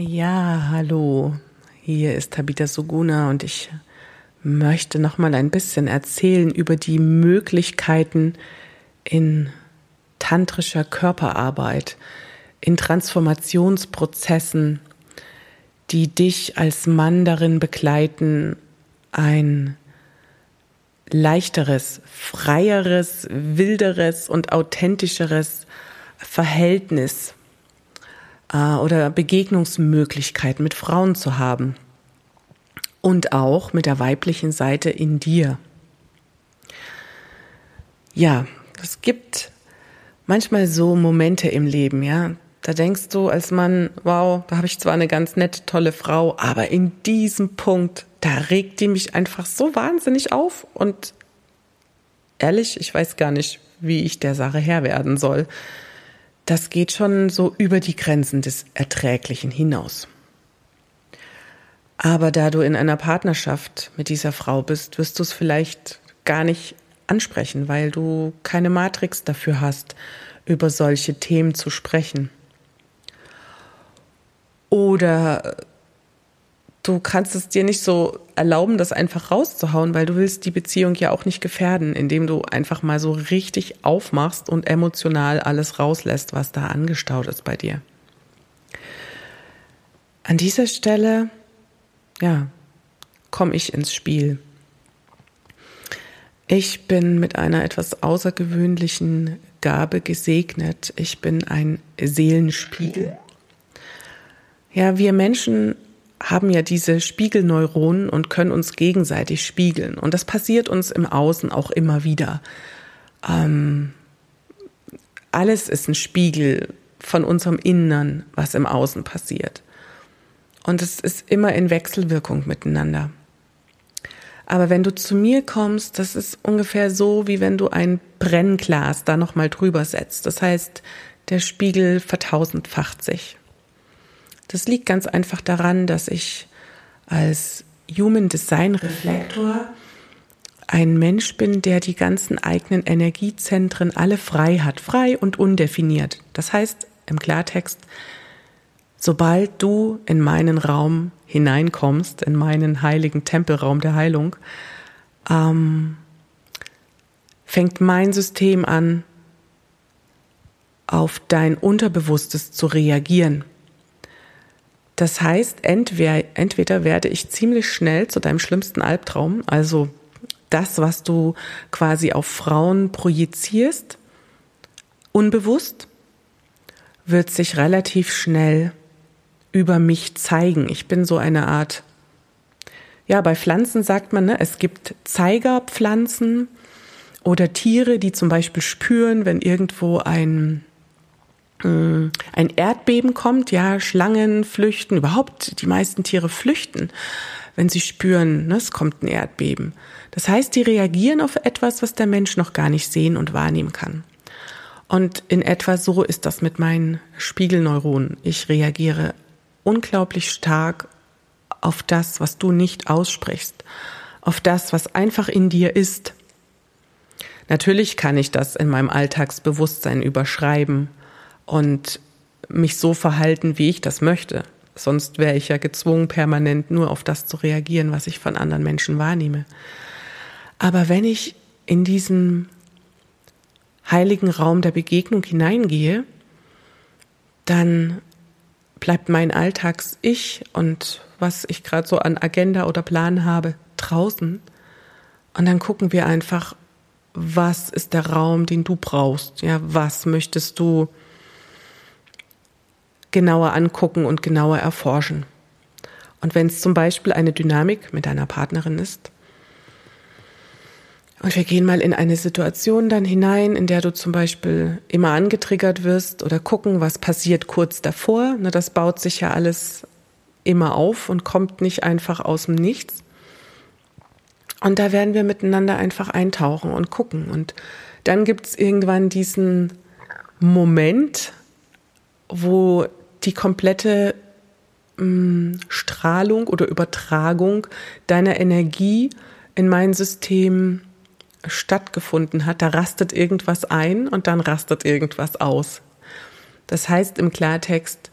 Ja, hallo. Hier ist Tabitha Suguna und ich möchte noch mal ein bisschen erzählen über die Möglichkeiten in tantrischer Körperarbeit, in Transformationsprozessen, die dich als Mann darin begleiten, ein leichteres, freieres, wilderes und authentischeres Verhältnis äh, oder Begegnungsmöglichkeiten mit Frauen zu haben und auch mit der weiblichen Seite in dir. Ja, es gibt manchmal so Momente im Leben, ja. Da denkst du als Mann, wow, da habe ich zwar eine ganz nette, tolle Frau, aber in diesem Punkt, da regt die mich einfach so wahnsinnig auf und ehrlich, ich weiß gar nicht, wie ich der Sache Herr werden soll das geht schon so über die Grenzen des Erträglichen hinaus. Aber da du in einer Partnerschaft mit dieser Frau bist, wirst du es vielleicht gar nicht ansprechen, weil du keine Matrix dafür hast, über solche Themen zu sprechen. Oder du kannst es dir nicht so erlauben, das einfach rauszuhauen, weil du willst die Beziehung ja auch nicht gefährden, indem du einfach mal so richtig aufmachst und emotional alles rauslässt, was da angestaut ist bei dir. An dieser Stelle, ja, komme ich ins Spiel. Ich bin mit einer etwas außergewöhnlichen Gabe gesegnet. Ich bin ein Seelenspiegel. Ja, wir Menschen haben ja diese Spiegelneuronen und können uns gegenseitig spiegeln. Und das passiert uns im Außen auch immer wieder. Ähm, alles ist ein Spiegel von unserem Innern, was im Außen passiert. Und es ist immer in Wechselwirkung miteinander. Aber wenn du zu mir kommst, das ist ungefähr so, wie wenn du ein Brennglas da nochmal drüber setzt. Das heißt, der Spiegel vertausendfacht sich. Das liegt ganz einfach daran, dass ich als Human Design Reflektor ein Mensch bin, der die ganzen eigenen Energiezentren alle frei hat, frei und undefiniert. Das heißt im Klartext, sobald du in meinen Raum hineinkommst, in meinen heiligen Tempelraum der Heilung, ähm, fängt mein System an, auf dein Unterbewusstes zu reagieren. Das heißt, entweder, entweder werde ich ziemlich schnell zu deinem schlimmsten Albtraum, also das, was du quasi auf Frauen projizierst, unbewusst, wird sich relativ schnell über mich zeigen. Ich bin so eine Art, ja, bei Pflanzen sagt man, ne, es gibt Zeigerpflanzen oder Tiere, die zum Beispiel spüren, wenn irgendwo ein ein Erdbeben kommt, ja, Schlangen flüchten, überhaupt die meisten Tiere flüchten, wenn sie spüren, ne, es kommt ein Erdbeben. Das heißt, die reagieren auf etwas, was der Mensch noch gar nicht sehen und wahrnehmen kann. Und in etwa so ist das mit meinen Spiegelneuronen. Ich reagiere unglaublich stark auf das, was du nicht aussprichst, auf das, was einfach in dir ist. Natürlich kann ich das in meinem Alltagsbewusstsein überschreiben und mich so verhalten, wie ich das möchte. Sonst wäre ich ja gezwungen, permanent nur auf das zu reagieren, was ich von anderen Menschen wahrnehme. Aber wenn ich in diesen heiligen Raum der Begegnung hineingehe, dann bleibt mein Alltags-Ich und was ich gerade so an Agenda oder Plan habe, draußen. Und dann gucken wir einfach, was ist der Raum, den du brauchst? Ja, was möchtest du genauer angucken und genauer erforschen. Und wenn es zum Beispiel eine Dynamik mit deiner Partnerin ist, und wir gehen mal in eine Situation dann hinein, in der du zum Beispiel immer angetriggert wirst oder gucken, was passiert kurz davor. Das baut sich ja alles immer auf und kommt nicht einfach aus dem Nichts. Und da werden wir miteinander einfach eintauchen und gucken. Und dann gibt es irgendwann diesen Moment, wo die komplette ähm, Strahlung oder Übertragung deiner Energie in mein System stattgefunden hat. Da rastet irgendwas ein und dann rastet irgendwas aus. Das heißt im Klartext,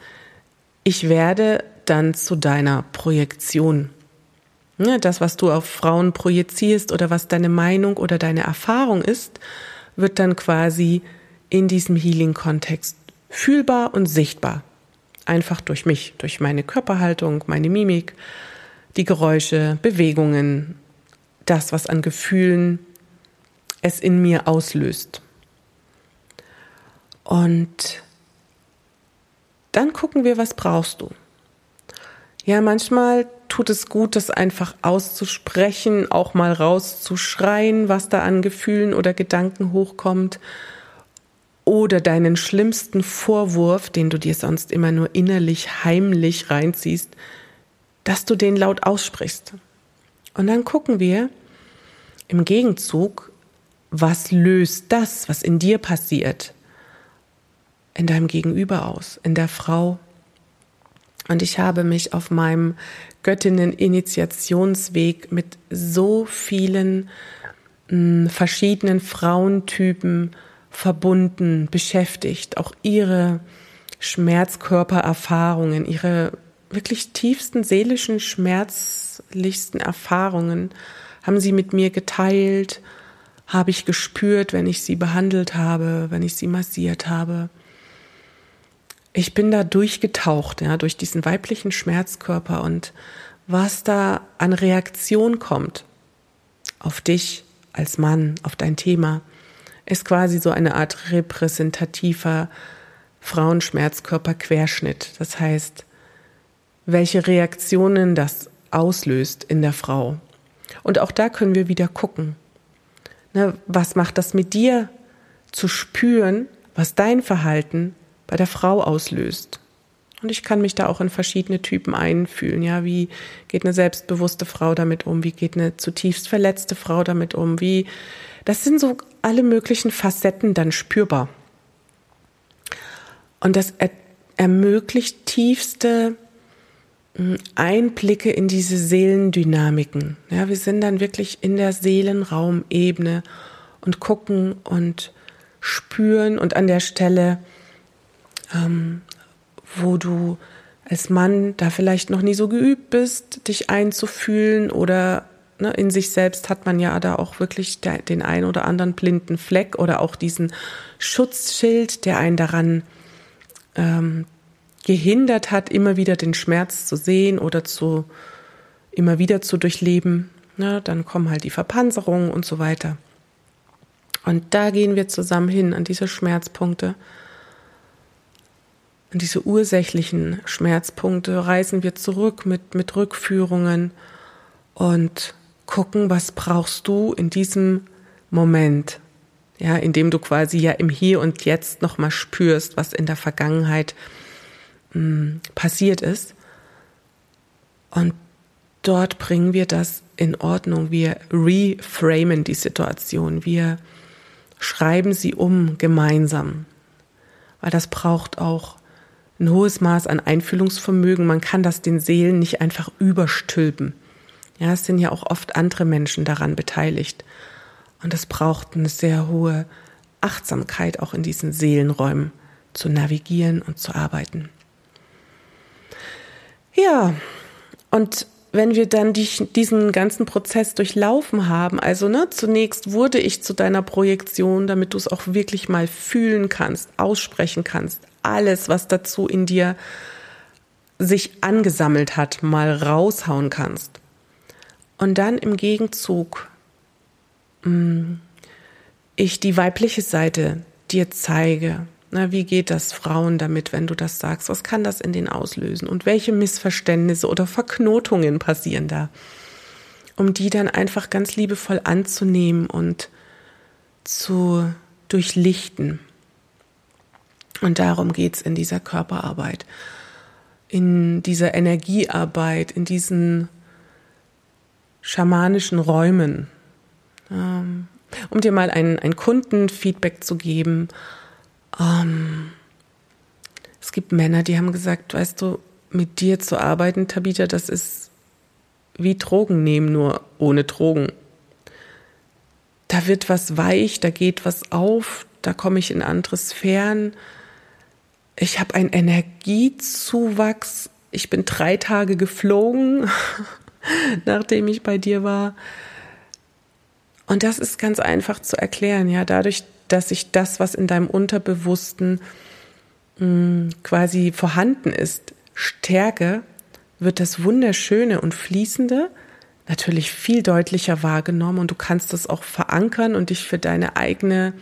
ich werde dann zu deiner Projektion. Das, was du auf Frauen projizierst oder was deine Meinung oder deine Erfahrung ist, wird dann quasi in diesem Healing-Kontext fühlbar und sichtbar. Einfach durch mich, durch meine Körperhaltung, meine Mimik, die Geräusche, Bewegungen, das, was an Gefühlen es in mir auslöst. Und dann gucken wir, was brauchst du. Ja, manchmal tut es gut, das einfach auszusprechen, auch mal rauszuschreien, was da an Gefühlen oder Gedanken hochkommt. Oder deinen schlimmsten Vorwurf, den du dir sonst immer nur innerlich heimlich reinziehst, dass du den laut aussprichst. Und dann gucken wir im Gegenzug, was löst das, was in dir passiert, in deinem Gegenüber aus, in der Frau. Und ich habe mich auf meinem Göttinnen-Initiationsweg mit so vielen mh, hm, verschiedenen Frauentypen verbunden, beschäftigt, auch ihre Schmerzkörpererfahrungen, ihre wirklich tiefsten seelischen, schmerzlichsten Erfahrungen haben sie mit mir geteilt, habe ich gespürt, wenn ich sie behandelt habe, wenn ich sie massiert habe. Ich bin da durchgetaucht, ja, durch diesen weiblichen Schmerzkörper und was da an Reaktion kommt auf dich als Mann, auf dein Thema, ist quasi so eine Art repräsentativer Frauenschmerzkörper-Querschnitt. Das heißt, welche Reaktionen das auslöst in der Frau. Und auch da können wir wieder gucken. Ne, was macht das mit dir zu spüren, was dein Verhalten bei der Frau auslöst? Und ich kann mich da auch in verschiedene Typen einfühlen. Ja, wie geht eine selbstbewusste Frau damit um? Wie geht eine zutiefst verletzte Frau damit um? Wie, das sind so alle möglichen Facetten dann spürbar. Und das er ermöglicht tiefste hm, Einblicke in diese Seelendynamiken. Ja, wir sind dann wirklich in der Seelenraumebene und gucken und spüren und an der Stelle, ähm, wo du als Mann da vielleicht noch nie so geübt bist, dich einzufühlen oder ne, in sich selbst hat man ja da auch wirklich den ein oder anderen blinden Fleck oder auch diesen Schutzschild, der einen daran ähm, gehindert hat, immer wieder den Schmerz zu sehen oder zu immer wieder zu durchleben. Ne, dann kommen halt die Verpanzerungen und so weiter. Und da gehen wir zusammen hin an diese Schmerzpunkte. An diese ursächlichen Schmerzpunkte reisen wir zurück mit, mit Rückführungen und gucken, was brauchst du in diesem Moment, ja, in dem du quasi ja im Hier und Jetzt nochmal spürst, was in der Vergangenheit mh, hm, passiert ist. Und dort bringen wir das in Ordnung. Wir reframen die Situation. Wir schreiben sie um gemeinsam. Weil das braucht auch ein hohes Maß an Einfühlungsvermögen. Man kann das den Seelen nicht einfach überstülpen. Ja, es sind ja auch oft andere Menschen daran beteiligt. Und es braucht eine sehr hohe Achtsamkeit auch in diesen Seelenräumen zu navigieren und zu arbeiten. Ja, und wenn wir dann die, diesen ganzen Prozess durchlaufen haben, also ne, zunächst wurde ich zu deiner Projektion, damit du es auch wirklich mal fühlen kannst, aussprechen kannst, alles, was dazu in dir sich angesammelt hat, mal raushauen kannst. Und dann im Gegenzug mh, mm, ich die weibliche Seite dir zeige. Na, wie geht das Frauen damit, wenn du das sagst? Was kann das in den auslösen? Und welche Missverständnisse oder Verknotungen passieren da? Um die dann einfach ganz liebevoll anzunehmen und zu durchlichten. Und darum geht's in dieser Körperarbeit, in dieser Energiearbeit, in diesen schamanischen Räumen. Ähm, um dir mal ein, ein Kundenfeedback zu geben. Ähm, es gibt Männer, die haben gesagt, weißt du, mit dir zu arbeiten, Tabitha, das ist wie Drogen nehmen, nur ohne Drogen. Da wird was weich, da geht was auf, da komme ich in andere Sphären. Ich habe einen Energiezuwachs ich bin drei Tage geflogen, nachdem ich bei dir war. Und das ist ganz einfach zu erklären, ja, dadurch, dass ich das, was in deinem Unterbewussten mh, hm, quasi vorhanden ist, stärke, wird das Wunderschöne und Fließende natürlich viel deutlicher wahrgenommen und du kannst es auch verankern und dich für deine eigene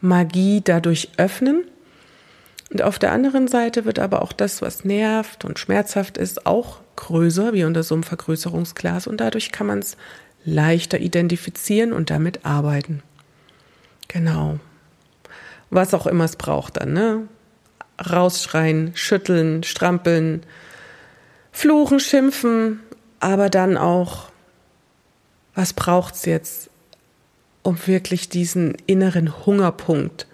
Magie dadurch öffnen. Und auf der anderen Seite wird aber auch das, was nervt und schmerzhaft ist, auch größer wie unter so einem Vergrößerungsglas und dadurch kann man es leichter identifizieren und damit arbeiten. Genau. Was auch immer es braucht dann, ne? Rausschreien, schütteln, strampeln, fluchen, schimpfen, aber dann auch, was braucht es jetzt, um wirklich diesen inneren Hungerpunkt,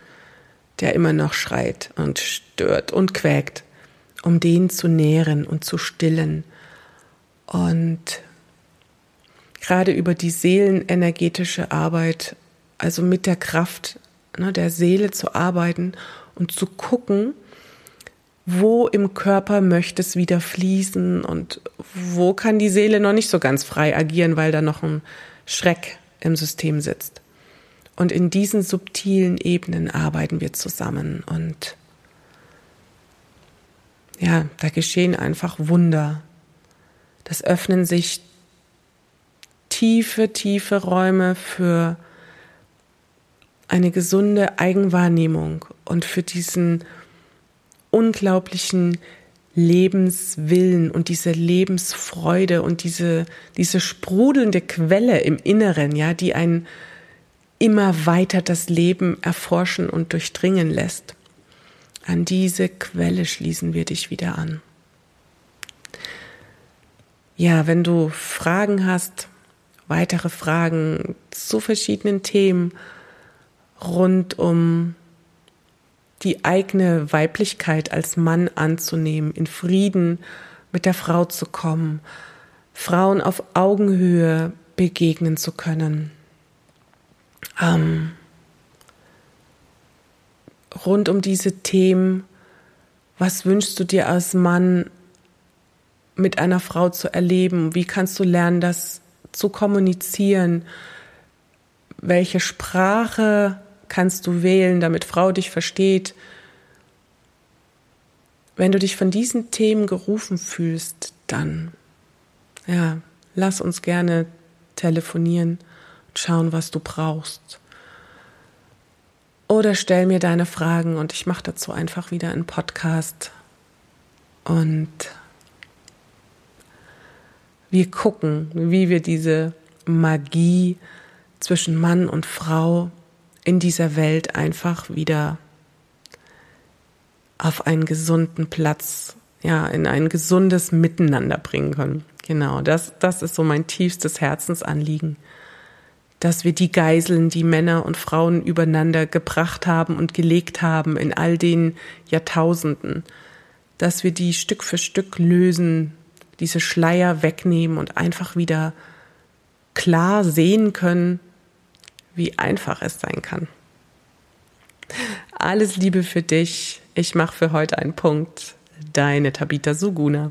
der immer noch schreit und stört und quäkt, um den zu nähren und zu stillen. Und gerade über die seelenenergetische Arbeit, also mit der Kraft ne, der Seele zu arbeiten und zu gucken, wo im Körper möchte es wieder fließen und wo kann die Seele noch nicht so ganz frei agieren, weil da noch ein Schreck im System sitzt. Und in diesen subtilen Ebenen arbeiten wir zusammen und ja, da geschehen einfach Wunder. Das öffnen sich tiefe, tiefe Räume für eine gesunde Eigenwahrnehmung und für diesen unglaublichen Lebenswillen und diese Lebensfreude und diese, diese sprudelnde Quelle im Inneren, ja, die einen immer weiter das Leben erforschen und durchdringen lässt. An diese Quelle schließen wir dich wieder an. Ja, wenn du Fragen hast, weitere Fragen zu verschiedenen Themen rund um die eigene Weiblichkeit als Mann anzunehmen, in Frieden mit der Frau zu kommen, Frauen auf Augenhöhe begegnen zu können. Ähm, rund um diese Themen, was wünschst du dir als Mann mit einer Frau zu erleben? Wie kannst du lernen, das zu kommunizieren? Welche Sprache kannst du wählen, damit Frau dich versteht? Wenn du dich von diesen Themen gerufen fühlst, dann, ja, lass uns gerne telefonieren und schauen, was du brauchst. Oder stell mir deine Fragen und ich mache dazu einfach wieder einen Podcast. Und wir gucken, wie wir diese Magie zwischen Mann und Frau in dieser Welt einfach wieder auf einen gesunden Platz, ja, in ein gesundes Miteinander bringen können. Genau, das, das ist so mein tiefstes Herzensanliegen, dass wir die Geiseln, die Männer und Frauen übereinander gebracht haben und gelegt haben in all den Jahrtausenden, dass wir die Stück für Stück lösen, diese Schleier wegnehmen und einfach wieder klar sehen können, wie einfach es sein kann. Alles Liebe für dich. Ich mache für heute einen Punkt. Deine Tabita Suguna.